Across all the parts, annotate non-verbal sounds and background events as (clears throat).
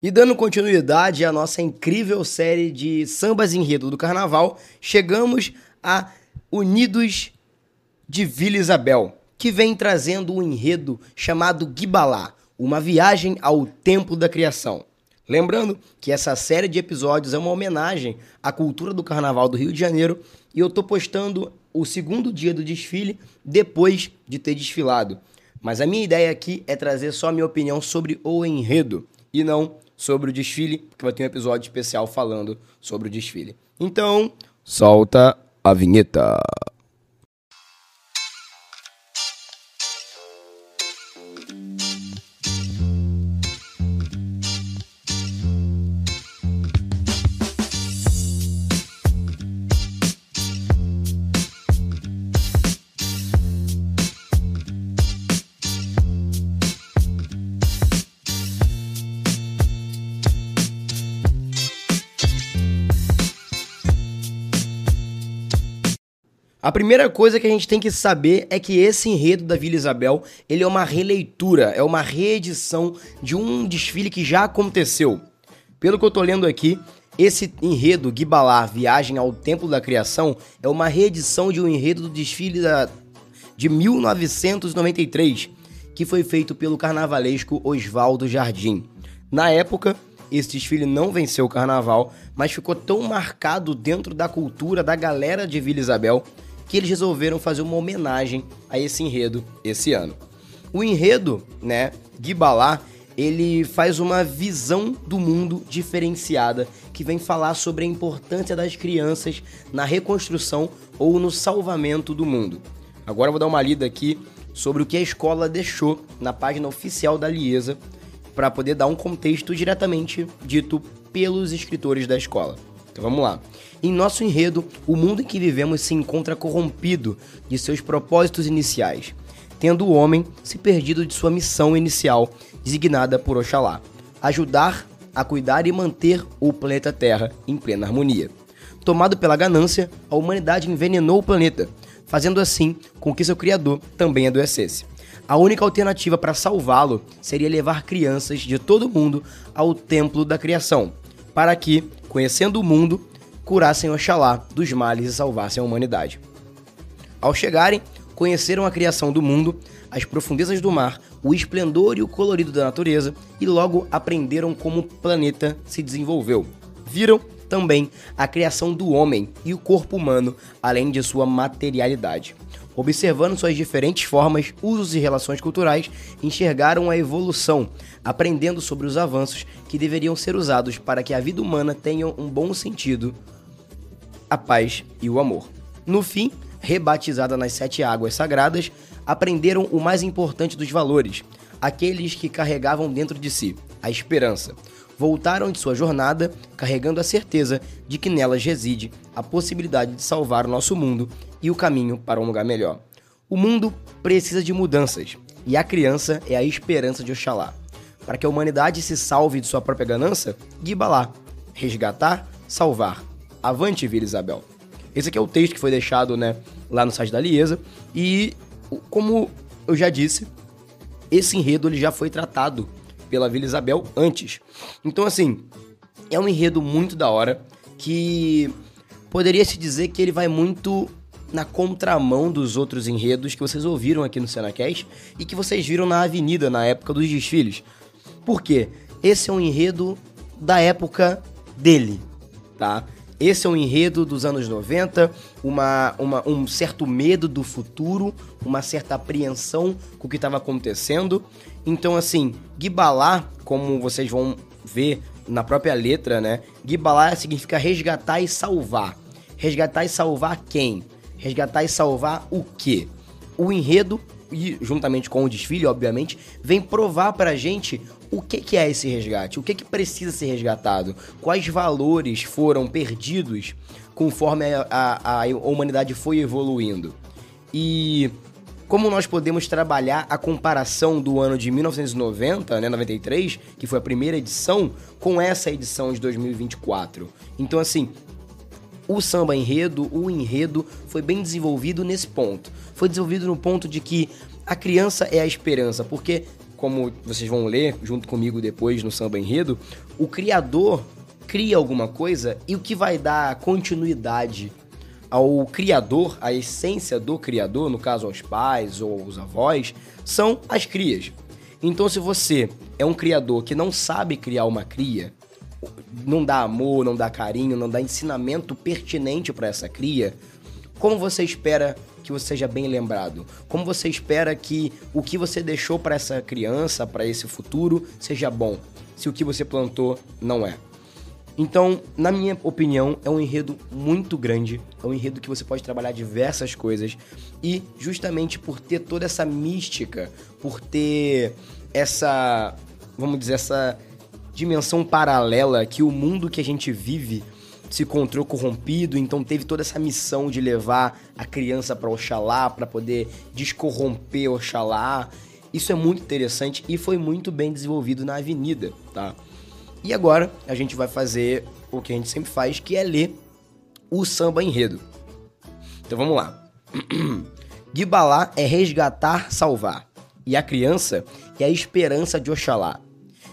E dando continuidade à nossa incrível série de sambas enredo do carnaval, chegamos a Unidos de Vila Isabel, que vem trazendo um enredo chamado Guibalá, uma viagem ao Templo da Criação. Lembrando que essa série de episódios é uma homenagem à cultura do carnaval do Rio de Janeiro e eu tô postando o segundo dia do desfile depois de ter desfilado. Mas a minha ideia aqui é trazer só a minha opinião sobre o enredo e não sobre o desfile, porque vai ter um episódio especial falando sobre o desfile. Então, solta a vinheta. A primeira coisa que a gente tem que saber é que esse enredo da Vila Isabel, ele é uma releitura, é uma reedição de um desfile que já aconteceu. Pelo que eu tô lendo aqui, esse enredo Guibalá, Viagem ao Templo da Criação, é uma reedição de um enredo do desfile da, de 1993, que foi feito pelo carnavalesco Oswaldo Jardim. Na época, esse desfile não venceu o carnaval, mas ficou tão marcado dentro da cultura da galera de Vila Isabel que eles resolveram fazer uma homenagem a esse enredo esse ano. O enredo, né, Guibalá, ele faz uma visão do mundo diferenciada que vem falar sobre a importância das crianças na reconstrução ou no salvamento do mundo. Agora eu vou dar uma lida aqui sobre o que a escola deixou na página oficial da Liesa para poder dar um contexto diretamente dito pelos escritores da escola. Então vamos lá. Em nosso enredo, o mundo em que vivemos se encontra corrompido de seus propósitos iniciais, tendo o homem se perdido de sua missão inicial, designada por Oxalá: ajudar a cuidar e manter o planeta Terra em plena harmonia. Tomado pela ganância, a humanidade envenenou o planeta, fazendo assim com que seu criador também adoecesse. A única alternativa para salvá-lo seria levar crianças de todo o mundo ao templo da criação, para que, conhecendo o mundo, curassem Oxalá dos males e salvassem a humanidade. Ao chegarem, conheceram a criação do mundo, as profundezas do mar, o esplendor e o colorido da natureza e logo aprenderam como o planeta se desenvolveu. Viram também a criação do homem e o corpo humano, além de sua materialidade. Observando suas diferentes formas, usos e relações culturais, enxergaram a evolução, aprendendo sobre os avanços que deveriam ser usados para que a vida humana tenha um bom sentido a paz e o amor. No fim, rebatizada nas sete águas sagradas, aprenderam o mais importante dos valores, aqueles que carregavam dentro de si, a esperança. Voltaram de sua jornada carregando a certeza de que nelas reside a possibilidade de salvar o nosso mundo e o caminho para um lugar melhor. O mundo precisa de mudanças e a criança é a esperança de Oxalá. Para que a humanidade se salve de sua própria ganância, Guibalá, resgatar, salvar, Avante, Vila Isabel. Esse aqui é o texto que foi deixado né, lá no site da Liesa. E, como eu já disse, esse enredo ele já foi tratado pela Vila Isabel antes. Então, assim, é um enredo muito da hora que poderia se dizer que ele vai muito na contramão dos outros enredos que vocês ouviram aqui no Senacast e que vocês viram na avenida na época dos desfiles. Por quê? Esse é um enredo da época dele, tá? Esse é um enredo dos anos 90, uma, uma, um certo medo do futuro, uma certa apreensão com o que estava acontecendo. Então, assim, Gibalá, como vocês vão ver na própria letra, né? Gibalá significa resgatar e salvar. Resgatar e salvar quem? Resgatar e salvar o quê? O enredo, e juntamente com o desfile, obviamente, vem provar pra gente o que, que é esse resgate? O que, que precisa ser resgatado? Quais valores foram perdidos conforme a, a, a humanidade foi evoluindo? E como nós podemos trabalhar a comparação do ano de 1990, né, 93, que foi a primeira edição, com essa edição de 2024. Então, assim, o samba enredo, o enredo foi bem desenvolvido nesse ponto. Foi desenvolvido no ponto de que a criança é a esperança, porque como vocês vão ler junto comigo depois no samba enredo, o criador cria alguma coisa e o que vai dar continuidade ao criador, a essência do criador, no caso aos pais ou aos avós, são as crias. Então, se você é um criador que não sabe criar uma cria, não dá amor, não dá carinho, não dá ensinamento pertinente para essa cria, como você espera que você seja bem lembrado? Como você espera que o que você deixou para essa criança, para esse futuro, seja bom, se o que você plantou não é? Então, na minha opinião, é um enredo muito grande, é um enredo que você pode trabalhar diversas coisas e justamente por ter toda essa mística, por ter essa, vamos dizer, essa dimensão paralela que o mundo que a gente vive se encontrou corrompido, então teve toda essa missão de levar a criança para Oxalá, para poder descorromper Oxalá. Isso é muito interessante e foi muito bem desenvolvido na Avenida, tá? E agora a gente vai fazer o que a gente sempre faz, que é ler o samba enredo. Então vamos lá. (clears throat) Gibalá é resgatar, salvar. E a criança é a esperança de Oxalá.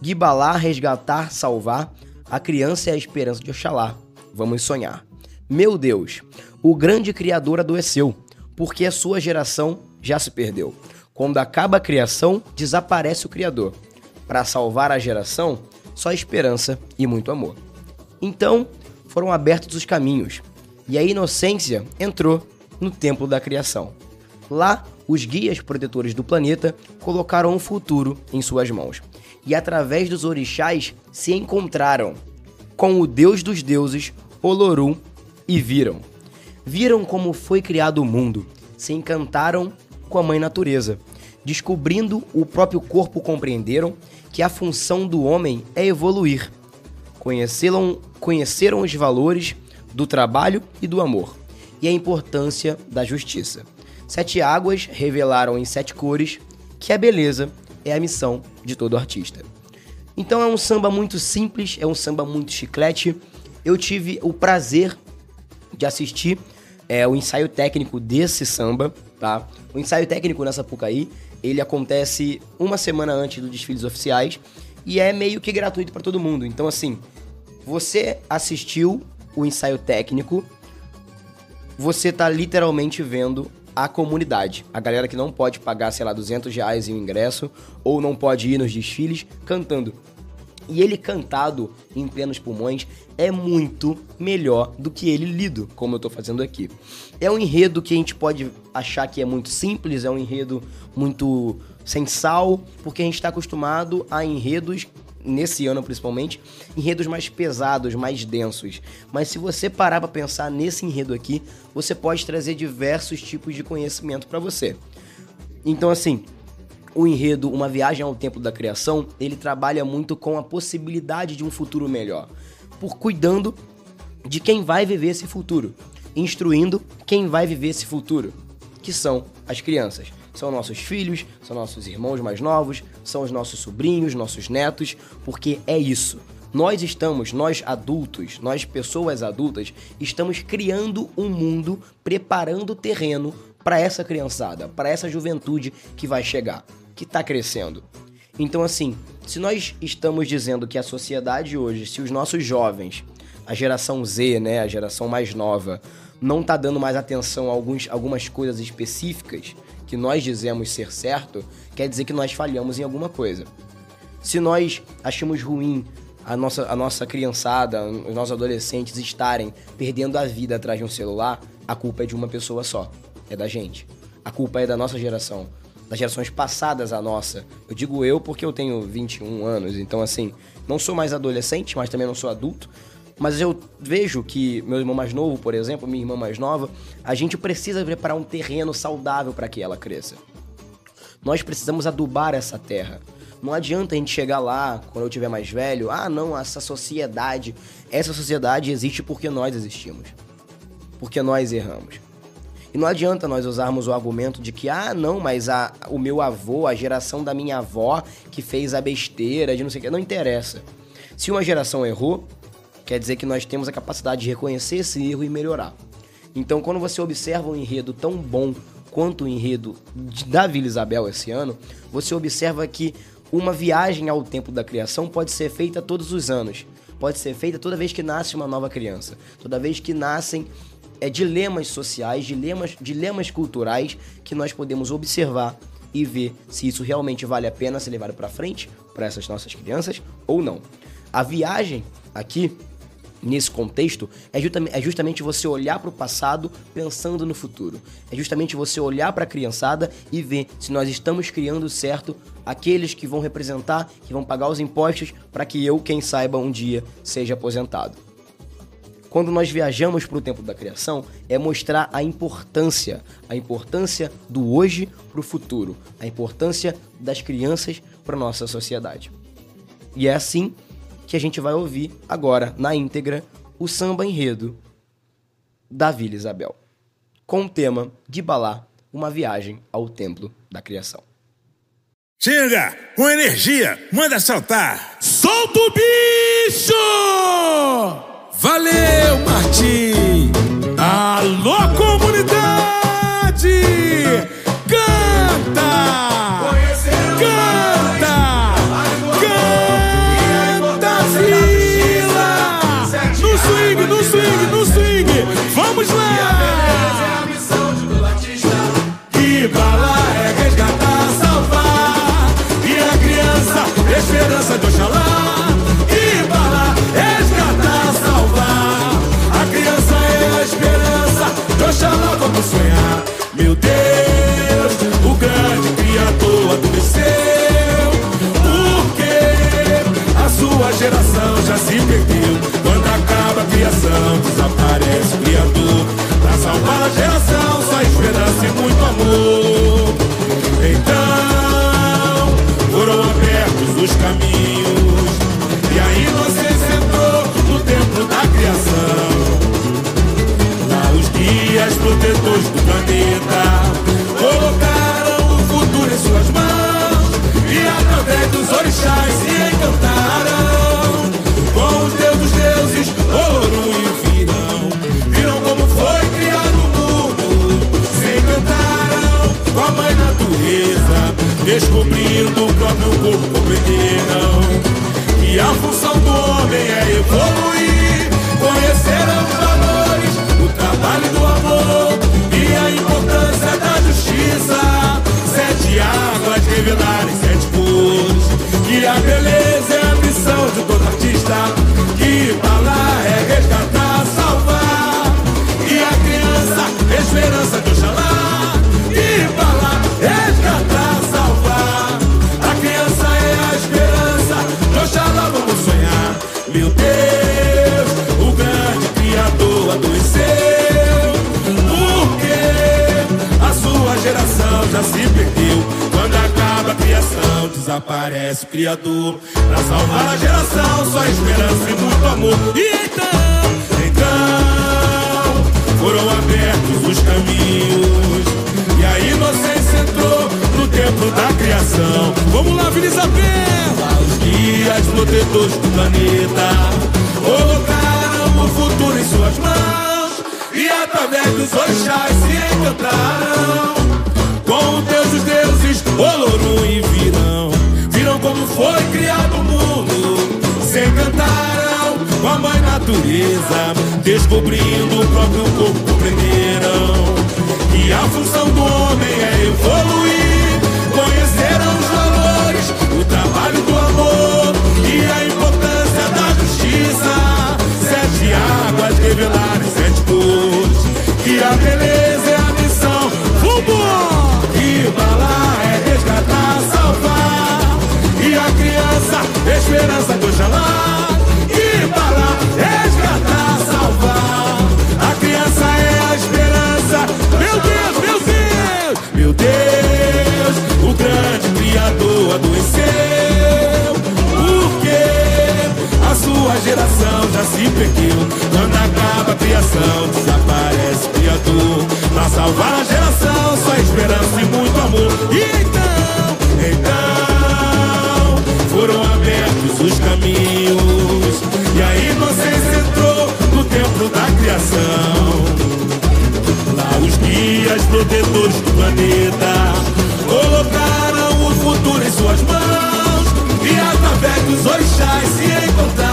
Gibalá, resgatar, salvar. A criança é a esperança de Oxalá. Vamos sonhar. Meu Deus, o grande Criador adoeceu, porque a sua geração já se perdeu. Quando acaba a criação, desaparece o Criador. Para salvar a geração, só esperança e muito amor. Então foram abertos os caminhos, e a inocência entrou no templo da criação. Lá, os guias protetores do planeta colocaram o futuro em suas mãos, e através dos orixás se encontraram com o Deus dos deuses, Olorum, e viram. Viram como foi criado o mundo, se encantaram com a mãe natureza. Descobrindo o próprio corpo, compreenderam que a função do homem é evoluir. Conheceram, conheceram os valores do trabalho e do amor, e a importância da justiça. Sete águas revelaram em sete cores que a beleza é a missão de todo artista. Então é um samba muito simples, é um samba muito chiclete. Eu tive o prazer de assistir é, o ensaio técnico desse samba, tá? O ensaio técnico nessa Pucaí ele acontece uma semana antes dos desfiles oficiais e é meio que gratuito para todo mundo. Então, assim, você assistiu o ensaio técnico, você tá literalmente vendo a comunidade, a galera que não pode pagar, sei lá, 200 reais em ingresso ou não pode ir nos desfiles cantando. E ele cantado em plenos pulmões é muito melhor do que ele lido, como eu tô fazendo aqui. É um enredo que a gente pode achar que é muito simples, é um enredo muito sem sal, porque a gente está acostumado a enredos nesse ano principalmente, enredos mais pesados, mais densos. Mas se você parar para pensar nesse enredo aqui, você pode trazer diversos tipos de conhecimento para você. Então assim, o enredo Uma Viagem ao Tempo da Criação, ele trabalha muito com a possibilidade de um futuro melhor, por cuidando de quem vai viver esse futuro, instruindo quem vai viver esse futuro, que são as crianças. São nossos filhos, são nossos irmãos mais novos, são os nossos sobrinhos, nossos netos, porque é isso. Nós estamos, nós adultos, nós pessoas adultas, estamos criando um mundo, preparando o terreno para essa criançada, para essa juventude que vai chegar que está crescendo. Então, assim, se nós estamos dizendo que a sociedade hoje, se os nossos jovens, a geração Z, né, a geração mais nova, não está dando mais atenção a alguns, algumas coisas específicas que nós dizemos ser certo, quer dizer que nós falhamos em alguma coisa. Se nós achamos ruim a nossa, a nossa criançada, os nossos adolescentes estarem perdendo a vida atrás de um celular, a culpa é de uma pessoa só. É da gente. A culpa é da nossa geração das gerações passadas à nossa. Eu digo eu porque eu tenho 21 anos, então assim, não sou mais adolescente, mas também não sou adulto. Mas eu vejo que meu irmão mais novo, por exemplo, minha irmã mais nova, a gente precisa preparar um terreno saudável para que ela cresça. Nós precisamos adubar essa terra. Não adianta a gente chegar lá, quando eu tiver mais velho, ah, não, essa sociedade, essa sociedade existe porque nós existimos. Porque nós erramos. E não adianta nós usarmos o argumento de que, ah, não, mas a, o meu avô, a geração da minha avó que fez a besteira de não sei o que. Não interessa. Se uma geração errou, quer dizer que nós temos a capacidade de reconhecer esse erro e melhorar. Então, quando você observa um enredo tão bom quanto o enredo da Vila Isabel esse ano, você observa que uma viagem ao tempo da criação pode ser feita todos os anos. Pode ser feita toda vez que nasce uma nova criança. Toda vez que nascem é, dilemas sociais, dilemas, dilemas culturais que nós podemos observar e ver se isso realmente vale a pena ser levado para frente para essas nossas crianças ou não. A viagem aqui nesse contexto é, é justamente você olhar para o passado pensando no futuro. É justamente você olhar para a criançada e ver se nós estamos criando certo aqueles que vão representar, que vão pagar os impostos para que eu, quem saiba, um dia seja aposentado. Quando nós viajamos para o tempo da criação, é mostrar a importância, a importância do hoje para o futuro, a importância das crianças para nossa sociedade. E é assim que a gente vai ouvir agora, na íntegra, o samba enredo da Vila Isabel, com o tema de Balá, uma viagem ao templo da criação. Chega, com energia, manda saltar! Solta o bicho! Valeu, desaparece o Criador. Pra salvar a geração, só esperança e muito amor. E então, então, foram abertos os caminhos. E a inocência entrou no templo da criação. Vamos lá, Vila Isabel! Os guias protetores do planeta colocaram o futuro em suas mãos. E através dos orixás se encantaram com Deus os deuses, Olorum e Virão. Foi criado o mundo, se encantaram com a mãe natureza, descobrindo o próprio corpo, compreenderam que a função do homem é evoluir. Conheceram os valores, o trabalho do amor e a importância da justiça. Sete águas revelarem sete cores, que a beleza já se perdeu. Quando acaba a criação, desaparece o criador. Pra salvar a geração, só esperança e muito amor. E então, então, foram abertos os caminhos. E a inocência entrou no templo da criação. Lá os guias protetores do planeta colocaram o futuro em suas mãos e através dos orixás se encontraram.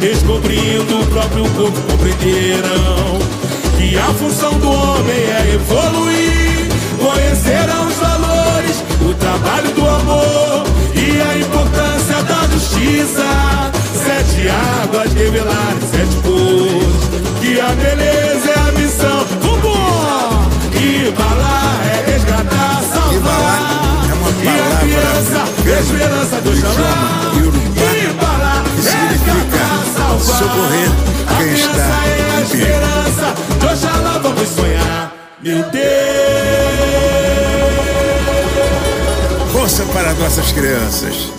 Descobrindo o próprio corpo, compreenderão que a função do homem é evoluir. Conhecerão os valores, o trabalho do amor e a importância da justiça. Sete águas revelarem sete cores, que a beleza é a missão. Vambora! E balar é resgatar, salvar. é uma E a criança, esperança do idioma socorrer quem está em perigo. de Oxalá vamos sonhar. Meu Deus. Força para nossas crianças.